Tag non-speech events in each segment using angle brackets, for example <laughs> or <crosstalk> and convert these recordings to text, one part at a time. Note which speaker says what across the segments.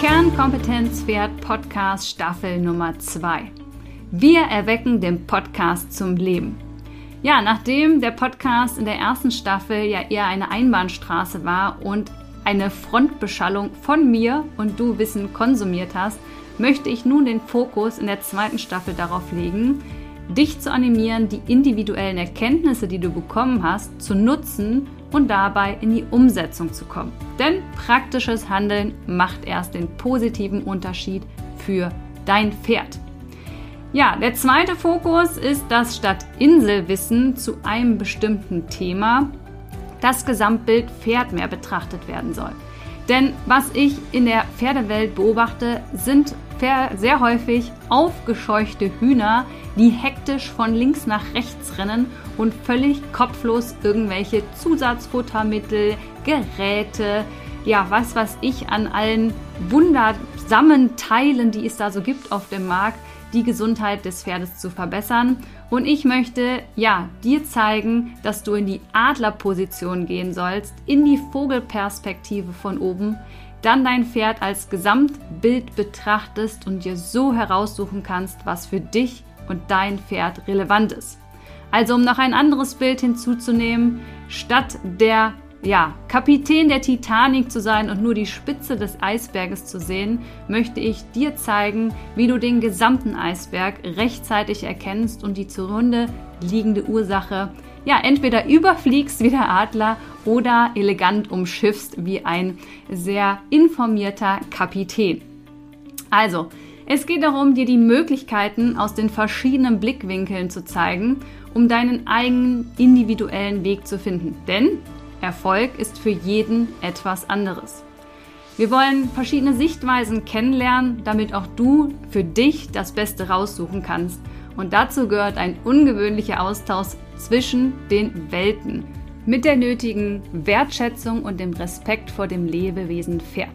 Speaker 1: Kernkompetenz Pferd Podcast Staffel Nummer 2. Wir erwecken den Podcast zum Leben. Ja, nachdem der Podcast in der ersten Staffel ja eher eine Einbahnstraße war und eine Frontbeschallung von mir und du Wissen konsumiert hast, möchte ich nun den Fokus in der zweiten Staffel darauf legen, dich zu animieren, die individuellen Erkenntnisse, die du bekommen hast, zu nutzen und dabei in die Umsetzung zu kommen. Denn praktisches Handeln macht erst den positiven Unterschied für dein Pferd. Ja, der zweite Fokus ist, dass statt Inselwissen zu einem bestimmten Thema das Gesamtbild Pferd mehr betrachtet werden soll. Denn was ich in der Pferdewelt beobachte, sind sehr häufig aufgescheuchte Hühner, die hektisch von links nach rechts rennen und völlig kopflos irgendwelche Zusatzfuttermittel, Geräte, ja, was weiß ich, an allen wundersamen Teilen, die es da so gibt auf dem Markt, die Gesundheit des Pferdes zu verbessern. Und ich möchte, ja, dir zeigen, dass du in die Adlerposition gehen sollst, in die Vogelperspektive von oben, dann dein Pferd als Gesamtbild betrachtest und dir so heraussuchen kannst, was für dich und dein Pferd relevant ist. Also um noch ein anderes Bild hinzuzunehmen, statt der ja, Kapitän der Titanic zu sein und nur die Spitze des Eisberges zu sehen, möchte ich dir zeigen, wie du den gesamten Eisberg rechtzeitig erkennst und die zugrunde liegende Ursache ja entweder überfliegst wie der Adler oder elegant umschiffst wie ein sehr informierter Kapitän. Also, es geht darum, dir die Möglichkeiten aus den verschiedenen Blickwinkeln zu zeigen, um deinen eigenen individuellen Weg zu finden. Denn Erfolg ist für jeden etwas anderes. Wir wollen verschiedene Sichtweisen kennenlernen, damit auch du für dich das Beste raussuchen kannst. Und dazu gehört ein ungewöhnlicher Austausch zwischen den Welten mit der nötigen Wertschätzung und dem Respekt vor dem Lebewesen Pferd.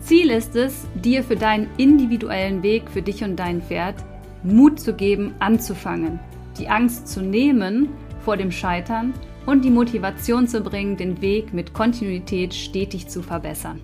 Speaker 1: Ziel ist es, dir für deinen individuellen Weg für dich und dein Pferd Mut zu geben, anzufangen, die Angst zu nehmen vor dem Scheitern und die Motivation zu bringen, den Weg mit Kontinuität stetig zu verbessern.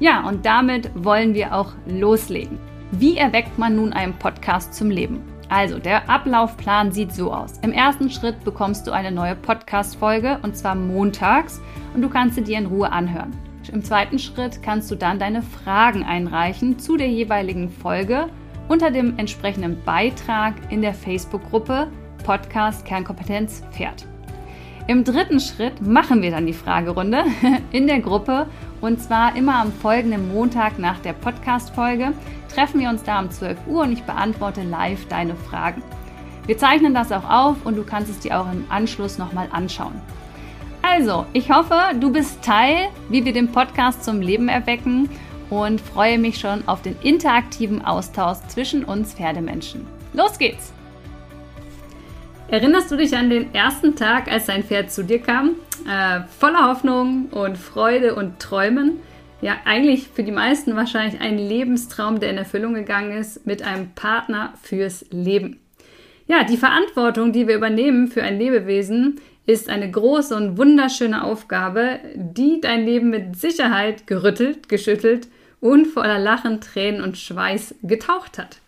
Speaker 1: Ja, und damit wollen wir auch loslegen. Wie erweckt man nun einen Podcast zum Leben? Also, der Ablaufplan sieht so aus. Im ersten Schritt bekommst du eine neue Podcast-Folge und zwar montags und du kannst sie dir in Ruhe anhören. Im zweiten Schritt kannst du dann deine Fragen einreichen zu der jeweiligen Folge unter dem entsprechenden Beitrag in der Facebook-Gruppe Podcast Kernkompetenz Pferd. Im dritten Schritt machen wir dann die Fragerunde <laughs> in der Gruppe und zwar immer am folgenden Montag nach der Podcast-Folge treffen wir uns da um 12 Uhr und ich beantworte live deine Fragen. Wir zeichnen das auch auf und du kannst es dir auch im Anschluss nochmal anschauen. Also, ich hoffe, du bist Teil, wie wir den Podcast zum Leben erwecken und freue mich schon auf den interaktiven Austausch zwischen uns Pferdemenschen. Los geht's! Erinnerst du dich an den ersten Tag, als dein Pferd zu dir kam? Äh, voller Hoffnung und Freude und Träumen. Ja, eigentlich für die meisten wahrscheinlich ein Lebenstraum, der in Erfüllung gegangen ist, mit einem Partner fürs Leben. Ja, die Verantwortung, die wir übernehmen für ein Lebewesen, ist eine große und wunderschöne Aufgabe, die dein Leben mit Sicherheit gerüttelt, geschüttelt und voller Lachen, Tränen und Schweiß getaucht hat.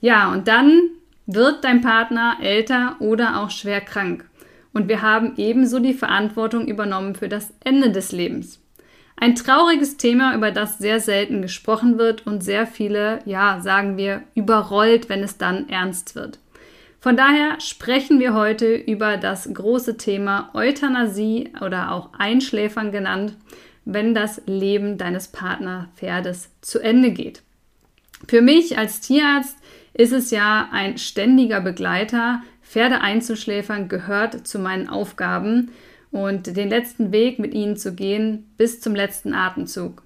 Speaker 1: Ja, und dann wird dein Partner älter oder auch schwer krank. Und wir haben ebenso die Verantwortung übernommen für das Ende des Lebens. Ein trauriges Thema, über das sehr selten gesprochen wird und sehr viele, ja, sagen wir, überrollt, wenn es dann ernst wird. Von daher sprechen wir heute über das große Thema Euthanasie oder auch Einschläfern genannt, wenn das Leben deines Partnerpferdes zu Ende geht. Für mich als Tierarzt ist es ja ein ständiger Begleiter. Pferde einzuschläfern gehört zu meinen Aufgaben und den letzten Weg mit ihnen zu gehen bis zum letzten Atemzug.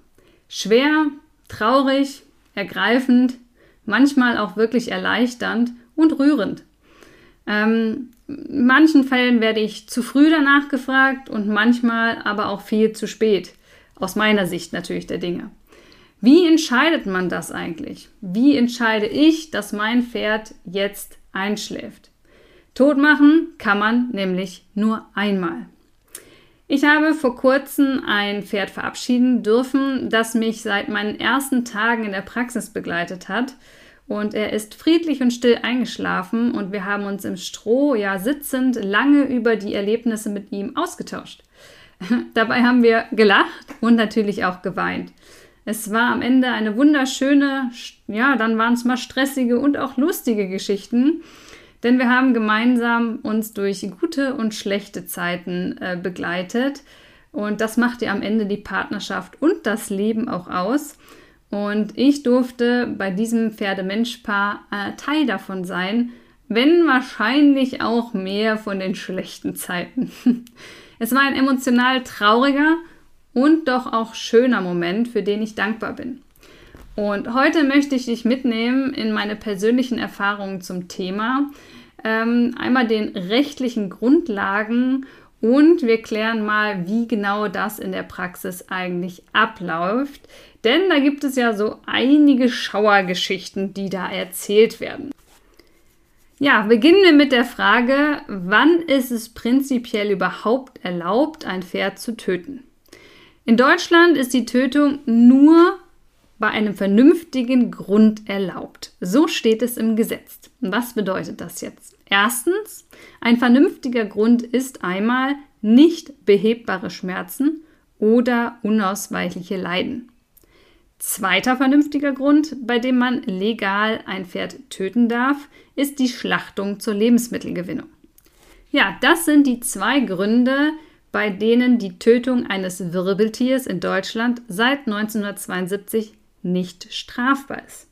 Speaker 1: Schwer, traurig, ergreifend, manchmal auch wirklich erleichternd und rührend. Ähm, in manchen Fällen werde ich zu früh danach gefragt und manchmal aber auch viel zu spät, aus meiner Sicht natürlich der Dinge. Wie entscheidet man das eigentlich? Wie entscheide ich, dass mein Pferd jetzt einschläft? Tot machen kann man nämlich nur einmal. Ich habe vor kurzem ein Pferd verabschieden dürfen, das mich seit meinen ersten Tagen in der Praxis begleitet hat. Und er ist friedlich und still eingeschlafen und wir haben uns im Stroh, ja sitzend, lange über die Erlebnisse mit ihm ausgetauscht. <laughs> Dabei haben wir gelacht und natürlich auch geweint. Es war am Ende eine wunderschöne, ja, dann waren es mal stressige und auch lustige Geschichten, denn wir haben gemeinsam uns durch gute und schlechte Zeiten äh, begleitet und das macht ja am Ende die Partnerschaft und das Leben auch aus. Und ich durfte bei diesem Pferdemenschpaar äh, Teil davon sein, wenn wahrscheinlich auch mehr von den schlechten Zeiten. <laughs> es war ein emotional trauriger und doch auch schöner Moment, für den ich dankbar bin. Und heute möchte ich dich mitnehmen in meine persönlichen Erfahrungen zum Thema. Ähm, einmal den rechtlichen Grundlagen und wir klären mal, wie genau das in der Praxis eigentlich abläuft. Denn da gibt es ja so einige Schauergeschichten, die da erzählt werden. Ja, beginnen wir mit der Frage, wann ist es prinzipiell überhaupt erlaubt, ein Pferd zu töten? In Deutschland ist die Tötung nur bei einem vernünftigen Grund erlaubt. So steht es im Gesetz. Was bedeutet das jetzt? Erstens, ein vernünftiger Grund ist einmal nicht behebbare Schmerzen oder unausweichliche Leiden. Zweiter vernünftiger Grund, bei dem man legal ein Pferd töten darf, ist die Schlachtung zur Lebensmittelgewinnung. Ja, das sind die zwei Gründe, bei denen die Tötung eines Wirbeltiers in Deutschland seit 1972 nicht strafbar ist.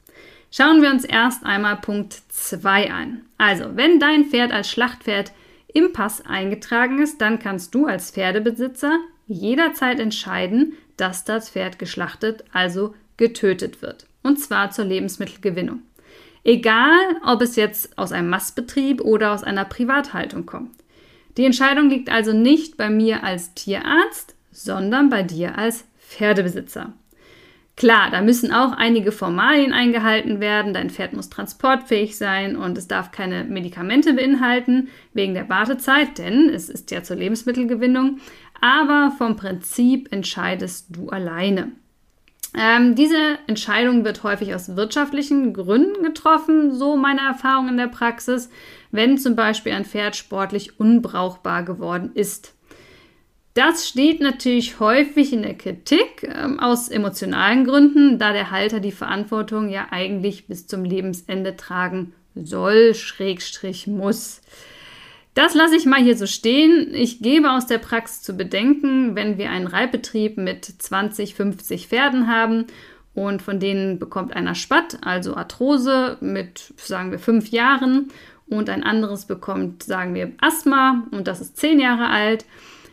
Speaker 1: Schauen wir uns erst einmal Punkt 2 an. Also, wenn dein Pferd als Schlachtpferd im Pass eingetragen ist, dann kannst du als Pferdebesitzer jederzeit entscheiden, dass das Pferd geschlachtet, also getötet wird. Und zwar zur Lebensmittelgewinnung. Egal, ob es jetzt aus einem Mastbetrieb oder aus einer Privathaltung kommt. Die Entscheidung liegt also nicht bei mir als Tierarzt, sondern bei dir als Pferdebesitzer. Klar, da müssen auch einige Formalien eingehalten werden. Dein Pferd muss transportfähig sein und es darf keine Medikamente beinhalten wegen der Wartezeit, denn es ist ja zur Lebensmittelgewinnung. Aber vom Prinzip entscheidest du alleine. Ähm, diese Entscheidung wird häufig aus wirtschaftlichen Gründen getroffen, so meine Erfahrung in der Praxis, wenn zum Beispiel ein Pferd sportlich unbrauchbar geworden ist. Das steht natürlich häufig in der Kritik äh, aus emotionalen Gründen, da der Halter die Verantwortung ja eigentlich bis zum Lebensende tragen soll, Schrägstrich muss. Das lasse ich mal hier so stehen. Ich gebe aus der Praxis zu bedenken, wenn wir einen Reitbetrieb mit 20, 50 Pferden haben und von denen bekommt einer Spatt, also Arthrose mit, sagen wir, fünf Jahren und ein anderes bekommt, sagen wir, Asthma und das ist zehn Jahre alt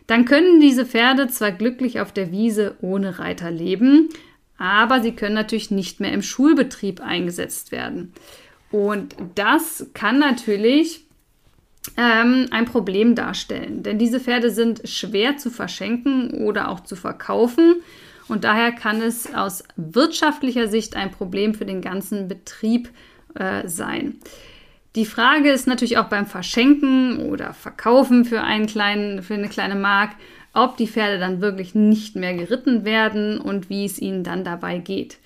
Speaker 1: dann können diese Pferde zwar glücklich auf der Wiese ohne Reiter leben, aber sie können natürlich nicht mehr im Schulbetrieb eingesetzt werden. Und das kann natürlich ähm, ein Problem darstellen, denn diese Pferde sind schwer zu verschenken oder auch zu verkaufen. Und daher kann es aus wirtschaftlicher Sicht ein Problem für den ganzen Betrieb äh, sein. Die Frage ist natürlich auch beim Verschenken oder Verkaufen für, einen kleinen, für eine kleine Mark, ob die Pferde dann wirklich nicht mehr geritten werden und wie es ihnen dann dabei geht.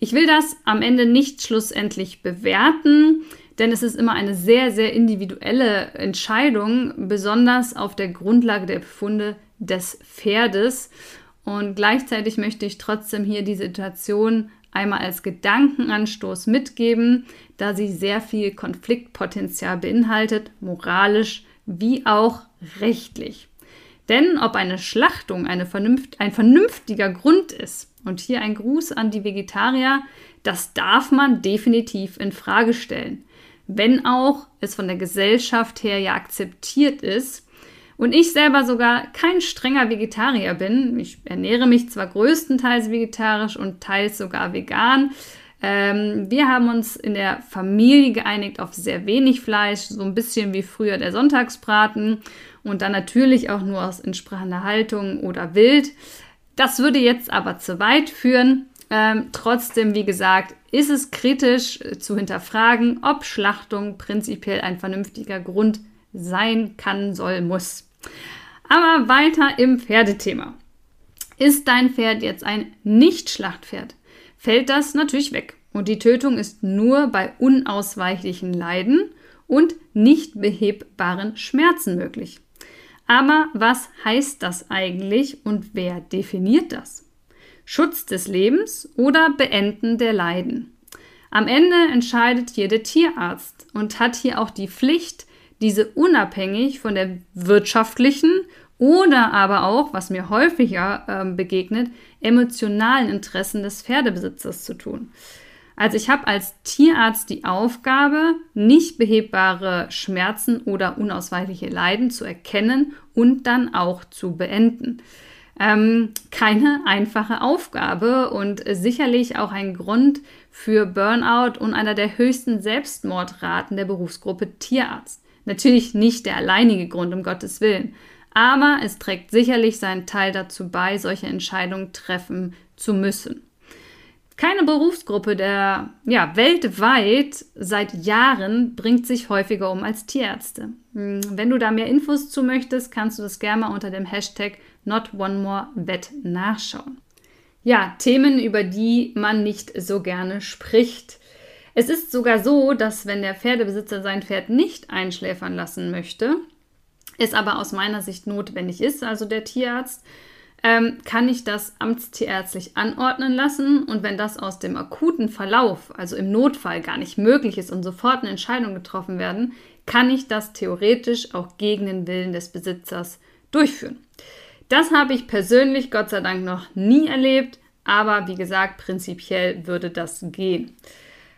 Speaker 1: Ich will das am Ende nicht schlussendlich bewerten, denn es ist immer eine sehr, sehr individuelle Entscheidung, besonders auf der Grundlage der Befunde des Pferdes. Und gleichzeitig möchte ich trotzdem hier die Situation einmal als Gedankenanstoß mitgeben, da sie sehr viel Konfliktpotenzial beinhaltet, moralisch wie auch rechtlich. Denn ob eine Schlachtung eine vernünft, ein vernünftiger Grund ist, und hier ein Gruß an die Vegetarier, das darf man definitiv in Frage stellen. Wenn auch es von der Gesellschaft her ja akzeptiert ist, und ich selber sogar kein strenger Vegetarier bin. Ich ernähre mich zwar größtenteils vegetarisch und teils sogar vegan. Ähm, wir haben uns in der Familie geeinigt auf sehr wenig Fleisch, so ein bisschen wie früher der Sonntagsbraten und dann natürlich auch nur aus entsprechender Haltung oder Wild. Das würde jetzt aber zu weit führen. Ähm, trotzdem, wie gesagt, ist es kritisch zu hinterfragen, ob Schlachtung prinzipiell ein vernünftiger Grund sein kann, soll, muss. Aber weiter im Pferdethema. Ist dein Pferd jetzt ein Nicht-Schlachtpferd, fällt das natürlich weg. Und die Tötung ist nur bei unausweichlichen Leiden und nicht behebbaren Schmerzen möglich. Aber was heißt das eigentlich und wer definiert das? Schutz des Lebens oder Beenden der Leiden? Am Ende entscheidet hier der Tierarzt und hat hier auch die Pflicht, diese unabhängig von der wirtschaftlichen oder aber auch, was mir häufiger äh, begegnet, emotionalen Interessen des Pferdebesitzers zu tun. Also ich habe als Tierarzt die Aufgabe, nicht behebbare Schmerzen oder unausweichliche Leiden zu erkennen und dann auch zu beenden. Ähm, keine einfache Aufgabe und sicherlich auch ein Grund für Burnout und einer der höchsten Selbstmordraten der Berufsgruppe Tierarzt. Natürlich nicht der alleinige Grund, um Gottes Willen, aber es trägt sicherlich seinen Teil dazu bei, solche Entscheidungen treffen zu müssen. Keine Berufsgruppe der ja, weltweit seit Jahren bringt sich häufiger um als Tierärzte. Hm, wenn du da mehr Infos zu möchtest, kannst du das gerne mal unter dem Hashtag NotOneMoreVet nachschauen. Ja, Themen, über die man nicht so gerne spricht. Es ist sogar so, dass wenn der Pferdebesitzer sein Pferd nicht einschläfern lassen möchte, es aber aus meiner Sicht notwendig ist, also der Tierarzt, ähm, kann ich das amtstierärztlich anordnen lassen. Und wenn das aus dem akuten Verlauf, also im Notfall, gar nicht möglich ist und sofort eine Entscheidung getroffen werden, kann ich das theoretisch auch gegen den Willen des Besitzers durchführen. Das habe ich persönlich Gott sei Dank noch nie erlebt, aber wie gesagt, prinzipiell würde das gehen.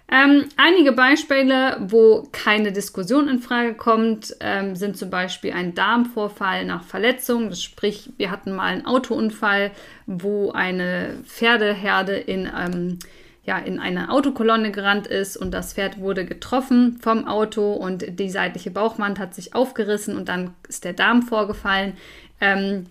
Speaker 1: Ähm, einige Beispiele, wo keine Diskussion in Frage kommt, ähm, sind zum Beispiel ein Darmvorfall nach Verletzung. Das sprich, wir hatten mal einen Autounfall, wo eine Pferdeherde in, ähm, ja, in eine Autokolonne gerannt ist und das Pferd wurde getroffen vom Auto und die seitliche Bauchwand hat sich aufgerissen und dann ist der Darm vorgefallen. Ähm,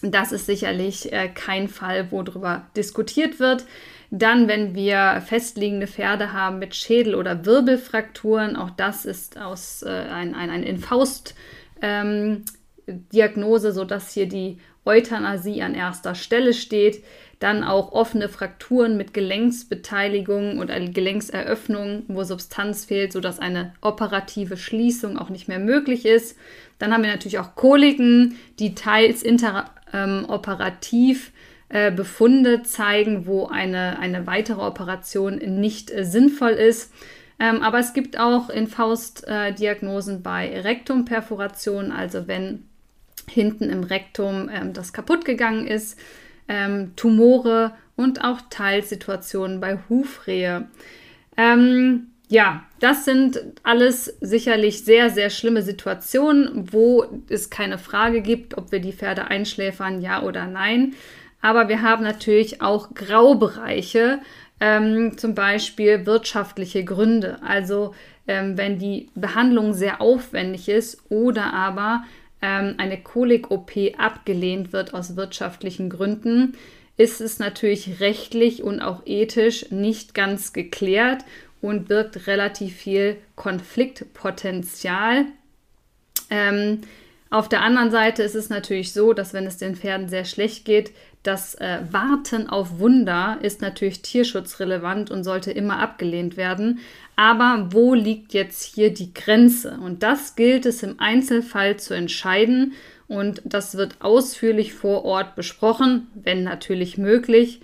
Speaker 1: das ist sicherlich äh, kein Fall, wo darüber diskutiert wird. Dann, wenn wir festliegende Pferde haben mit Schädel- oder Wirbelfrakturen, auch das ist aus äh, ein, ein, ein Infaust-Diagnose, ähm, sodass hier die Euthanasie an erster Stelle steht. Dann auch offene Frakturen mit Gelenksbeteiligung und eine Gelenkseröffnung, wo Substanz fehlt, sodass eine operative Schließung auch nicht mehr möglich ist. Dann haben wir natürlich auch Koliken, die teils interoperativ äh, Befunde zeigen, wo eine, eine weitere Operation nicht äh, sinnvoll ist. Ähm, aber es gibt auch in Faustdiagnosen äh, bei Rektumperforationen, also wenn hinten im Rektum ähm, das kaputt gegangen ist, ähm, Tumore und auch Teilsituationen bei Hufrehe. Ähm, ja, das sind alles sicherlich sehr, sehr schlimme Situationen, wo es keine Frage gibt, ob wir die Pferde einschläfern, ja oder nein. Aber wir haben natürlich auch Graubereiche, ähm, zum Beispiel wirtschaftliche Gründe. Also ähm, wenn die Behandlung sehr aufwendig ist oder aber ähm, eine Kolik-OP abgelehnt wird aus wirtschaftlichen Gründen, ist es natürlich rechtlich und auch ethisch nicht ganz geklärt und birgt relativ viel Konfliktpotenzial. Ähm, auf der anderen Seite ist es natürlich so, dass wenn es den Pferden sehr schlecht geht, das äh, Warten auf Wunder ist natürlich tierschutzrelevant und sollte immer abgelehnt werden. Aber wo liegt jetzt hier die Grenze? Und das gilt es im Einzelfall zu entscheiden. Und das wird ausführlich vor Ort besprochen, wenn natürlich möglich.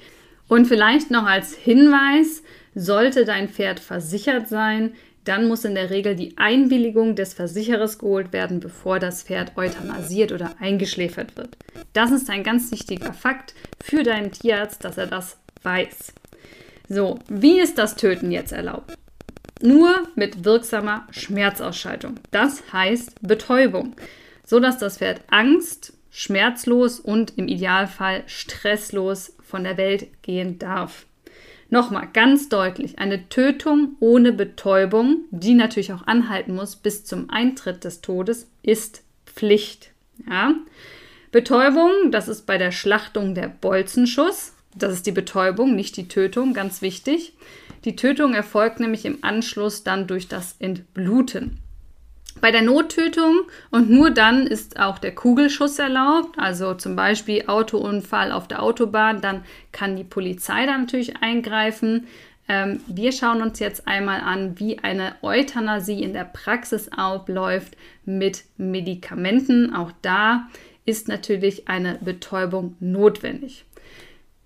Speaker 1: Und vielleicht noch als Hinweis, sollte dein Pferd versichert sein, dann muss in der Regel die Einwilligung des Versicherers geholt werden, bevor das Pferd euthanasiert oder eingeschläfert wird. Das ist ein ganz wichtiger Fakt für deinen Tierarzt, dass er das weiß. So, wie ist das Töten jetzt erlaubt? Nur mit wirksamer Schmerzausschaltung. Das heißt Betäubung, sodass das Pferd Angst, schmerzlos und im Idealfall stresslos von der Welt gehen darf. Nochmal ganz deutlich, eine Tötung ohne Betäubung, die natürlich auch anhalten muss bis zum Eintritt des Todes, ist Pflicht. Ja? Betäubung, das ist bei der Schlachtung der Bolzenschuss. Das ist die Betäubung, nicht die Tötung, ganz wichtig. Die Tötung erfolgt nämlich im Anschluss dann durch das Entbluten. Bei der Nottötung und nur dann ist auch der Kugelschuss erlaubt, also zum Beispiel Autounfall auf der Autobahn, dann kann die Polizei da natürlich eingreifen. Ähm, wir schauen uns jetzt einmal an, wie eine Euthanasie in der Praxis abläuft mit Medikamenten. Auch da ist natürlich eine Betäubung notwendig.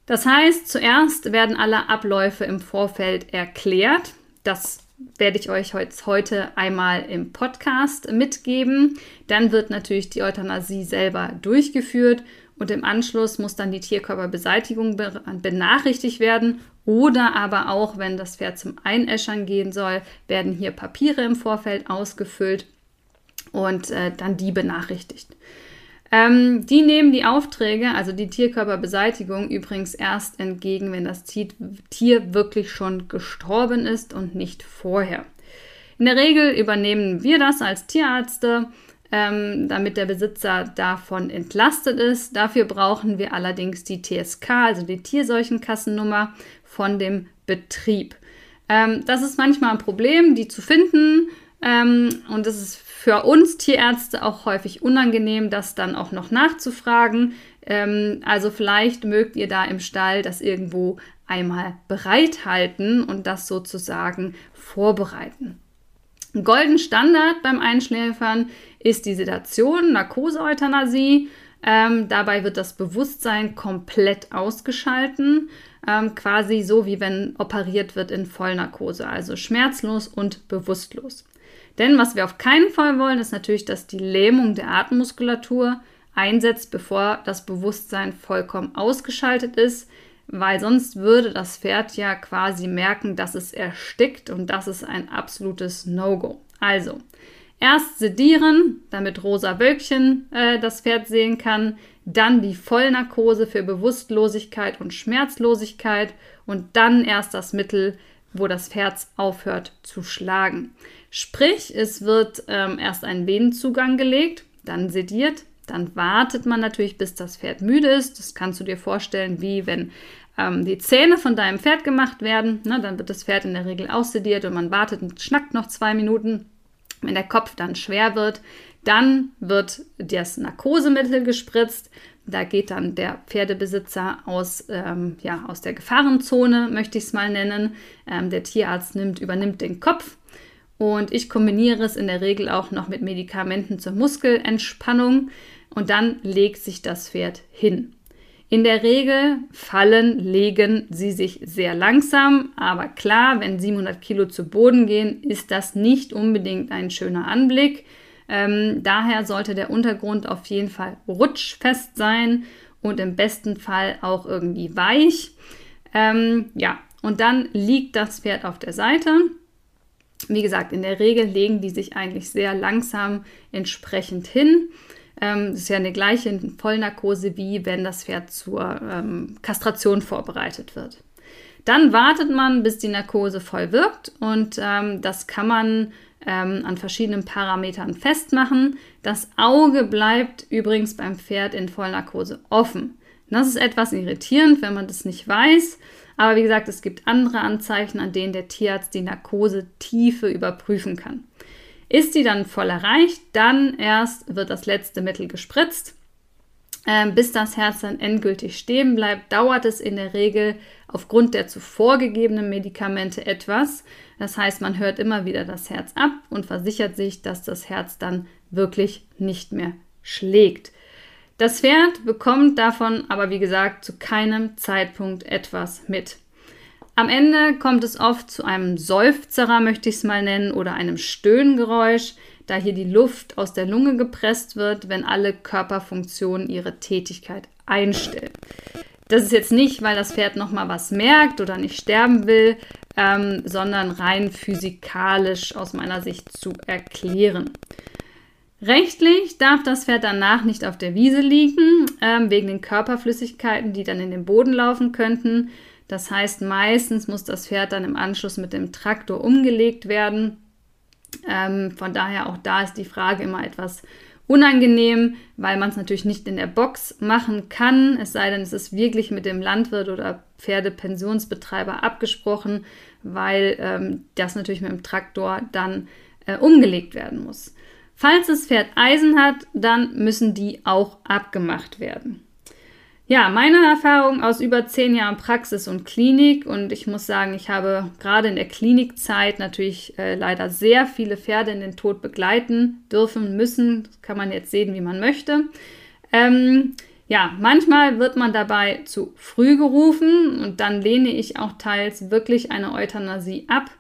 Speaker 1: Das heißt, zuerst werden alle Abläufe im Vorfeld erklärt. Das werde ich euch heute einmal im Podcast mitgeben. Dann wird natürlich die Euthanasie selber durchgeführt und im Anschluss muss dann die Tierkörperbeseitigung benachrichtigt werden oder aber auch, wenn das Pferd zum Einäschern gehen soll, werden hier Papiere im Vorfeld ausgefüllt und äh, dann die benachrichtigt. Ähm, die nehmen die Aufträge, also die Tierkörperbeseitigung, übrigens erst entgegen, wenn das Tier wirklich schon gestorben ist und nicht vorher. In der Regel übernehmen wir das als Tierärzte, ähm, damit der Besitzer davon entlastet ist. Dafür brauchen wir allerdings die TSK, also die Tierseuchenkassennummer von dem Betrieb. Ähm, das ist manchmal ein Problem, die zu finden. Ähm, und es ist für uns Tierärzte auch häufig unangenehm, das dann auch noch nachzufragen. Ähm, also vielleicht mögt ihr da im Stall das irgendwo einmal bereithalten und das sozusagen vorbereiten. Golden Standard beim Einschläfern ist die Sedation, Narkose-Euthanasie. Ähm, dabei wird das Bewusstsein komplett ausgeschalten, ähm, quasi so wie wenn operiert wird in Vollnarkose, also schmerzlos und bewusstlos. Denn was wir auf keinen Fall wollen, ist natürlich, dass die Lähmung der Atemmuskulatur einsetzt, bevor das Bewusstsein vollkommen ausgeschaltet ist, weil sonst würde das Pferd ja quasi merken, dass es erstickt und das ist ein absolutes No-Go. Also, erst sedieren, damit Rosa Wölkchen äh, das Pferd sehen kann, dann die Vollnarkose für Bewusstlosigkeit und Schmerzlosigkeit und dann erst das Mittel, wo das Herz aufhört zu schlagen. Sprich, es wird ähm, erst ein Venenzugang gelegt, dann sediert, dann wartet man natürlich, bis das Pferd müde ist. Das kannst du dir vorstellen, wie wenn ähm, die Zähne von deinem Pferd gemacht werden. Ne, dann wird das Pferd in der Regel aussediert und man wartet und schnackt noch zwei Minuten. Wenn der Kopf dann schwer wird, dann wird das Narkosemittel gespritzt. Da geht dann der Pferdebesitzer aus, ähm, ja, aus der Gefahrenzone, möchte ich es mal nennen. Ähm, der Tierarzt nimmt, übernimmt den Kopf und ich kombiniere es in der Regel auch noch mit Medikamenten zur Muskelentspannung und dann legt sich das Pferd hin. In der Regel fallen, legen sie sich sehr langsam, aber klar, wenn 700 Kilo zu Boden gehen, ist das nicht unbedingt ein schöner Anblick. Ähm, daher sollte der Untergrund auf jeden Fall rutschfest sein und im besten Fall auch irgendwie weich. Ähm, ja, und dann liegt das Pferd auf der Seite wie gesagt, in der Regel legen die sich eigentlich sehr langsam entsprechend hin. Ähm, das ist ja eine gleiche Vollnarkose, wie wenn das Pferd zur ähm, Kastration vorbereitet wird. Dann wartet man, bis die Narkose voll wirkt und ähm, das kann man ähm, an verschiedenen Parametern festmachen. Das Auge bleibt übrigens beim Pferd in Vollnarkose offen. Das ist etwas irritierend, wenn man das nicht weiß. Aber wie gesagt, es gibt andere Anzeichen, an denen der Tierarzt die Narkosetiefe überprüfen kann. Ist die dann voll erreicht, dann erst wird das letzte Mittel gespritzt. Ähm, bis das Herz dann endgültig stehen bleibt, dauert es in der Regel aufgrund der zuvor gegebenen Medikamente etwas. Das heißt, man hört immer wieder das Herz ab und versichert sich, dass das Herz dann wirklich nicht mehr schlägt. Das Pferd bekommt davon aber, wie gesagt, zu keinem Zeitpunkt etwas mit. Am Ende kommt es oft zu einem Seufzerer, möchte ich es mal nennen, oder einem Stöhngeräusch, da hier die Luft aus der Lunge gepresst wird, wenn alle Körperfunktionen ihre Tätigkeit einstellen. Das ist jetzt nicht, weil das Pferd nochmal was merkt oder nicht sterben will, ähm, sondern rein physikalisch aus meiner Sicht zu erklären. Rechtlich darf das Pferd danach nicht auf der Wiese liegen, ähm, wegen den Körperflüssigkeiten, die dann in den Boden laufen könnten. Das heißt, meistens muss das Pferd dann im Anschluss mit dem Traktor umgelegt werden. Ähm, von daher auch da ist die Frage immer etwas unangenehm, weil man es natürlich nicht in der Box machen kann, es sei denn, es ist wirklich mit dem Landwirt oder Pferdepensionsbetreiber abgesprochen, weil ähm, das natürlich mit dem Traktor dann äh, umgelegt werden muss. Falls das Pferd Eisen hat, dann müssen die auch abgemacht werden. Ja, meine Erfahrung aus über zehn Jahren Praxis und Klinik und ich muss sagen, ich habe gerade in der Klinikzeit natürlich äh, leider sehr viele Pferde in den Tod begleiten dürfen, müssen. Das kann man jetzt sehen, wie man möchte. Ähm, ja, manchmal wird man dabei zu früh gerufen und dann lehne ich auch teils wirklich eine Euthanasie ab.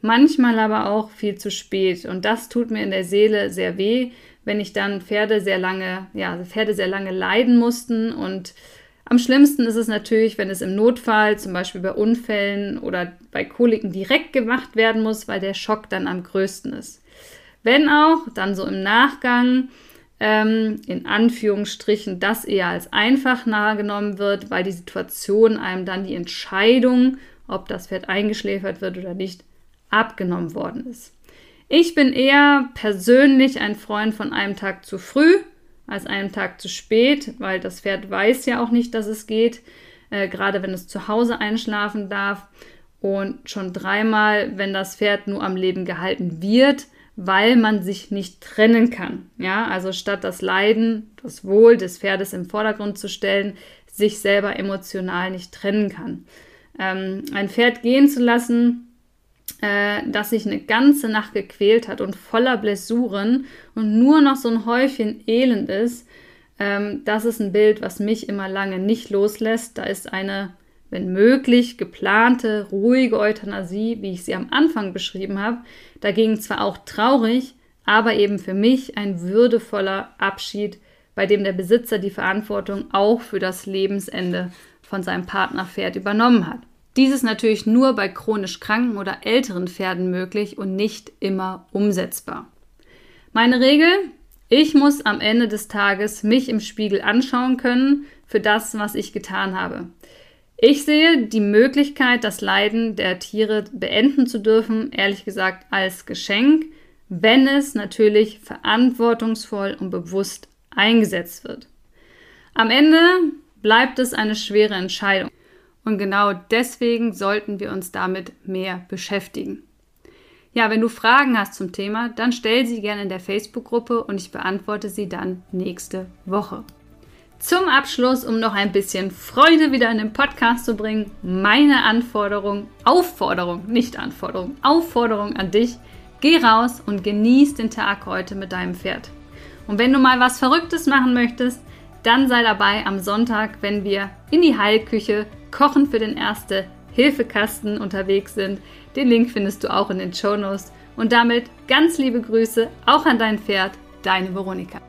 Speaker 1: Manchmal aber auch viel zu spät und das tut mir in der Seele sehr weh, wenn ich dann Pferde sehr lange, ja, Pferde sehr lange leiden mussten. Und am schlimmsten ist es natürlich, wenn es im Notfall, zum Beispiel bei Unfällen oder bei Koliken direkt gemacht werden muss, weil der Schock dann am größten ist. Wenn auch, dann so im Nachgang, ähm, in Anführungsstrichen, das eher als einfach nahegenommen wird, weil die Situation einem dann die Entscheidung, ob das Pferd eingeschläfert wird oder nicht, abgenommen worden ist. Ich bin eher persönlich ein Freund von einem Tag zu früh als einem Tag zu spät, weil das Pferd weiß ja auch nicht, dass es geht, äh, gerade wenn es zu Hause einschlafen darf. Und schon dreimal, wenn das Pferd nur am Leben gehalten wird, weil man sich nicht trennen kann. Ja, also statt das Leiden, das Wohl des Pferdes im Vordergrund zu stellen, sich selber emotional nicht trennen kann. Ähm, ein Pferd gehen zu lassen, äh, das sich eine ganze Nacht gequält hat und voller Blessuren und nur noch so ein Häufchen Elend ist, ähm, das ist ein Bild, was mich immer lange nicht loslässt. Da ist eine, wenn möglich, geplante, ruhige Euthanasie, wie ich sie am Anfang beschrieben habe, dagegen zwar auch traurig, aber eben für mich ein würdevoller Abschied, bei dem der Besitzer die Verantwortung auch für das Lebensende von seinem Partnerpferd übernommen hat. Dies ist natürlich nur bei chronisch kranken oder älteren Pferden möglich und nicht immer umsetzbar. Meine Regel, ich muss am Ende des Tages mich im Spiegel anschauen können für das, was ich getan habe. Ich sehe die Möglichkeit, das Leiden der Tiere beenden zu dürfen, ehrlich gesagt, als Geschenk, wenn es natürlich verantwortungsvoll und bewusst eingesetzt wird. Am Ende bleibt es eine schwere Entscheidung. Und genau deswegen sollten wir uns damit mehr beschäftigen. Ja, wenn du Fragen hast zum Thema, dann stell sie gerne in der Facebook-Gruppe und ich beantworte sie dann nächste Woche. Zum Abschluss, um noch ein bisschen Freude wieder in den Podcast zu bringen, meine Anforderung, Aufforderung, nicht Anforderung, Aufforderung an dich, geh raus und genieß den Tag heute mit deinem Pferd. Und wenn du mal was Verrücktes machen möchtest, dann sei dabei am Sonntag, wenn wir in die Heilküche Kochen für den Erste Hilfekasten unterwegs sind. Den Link findest du auch in den Show Notes. Und damit ganz liebe Grüße auch an dein Pferd, deine Veronika.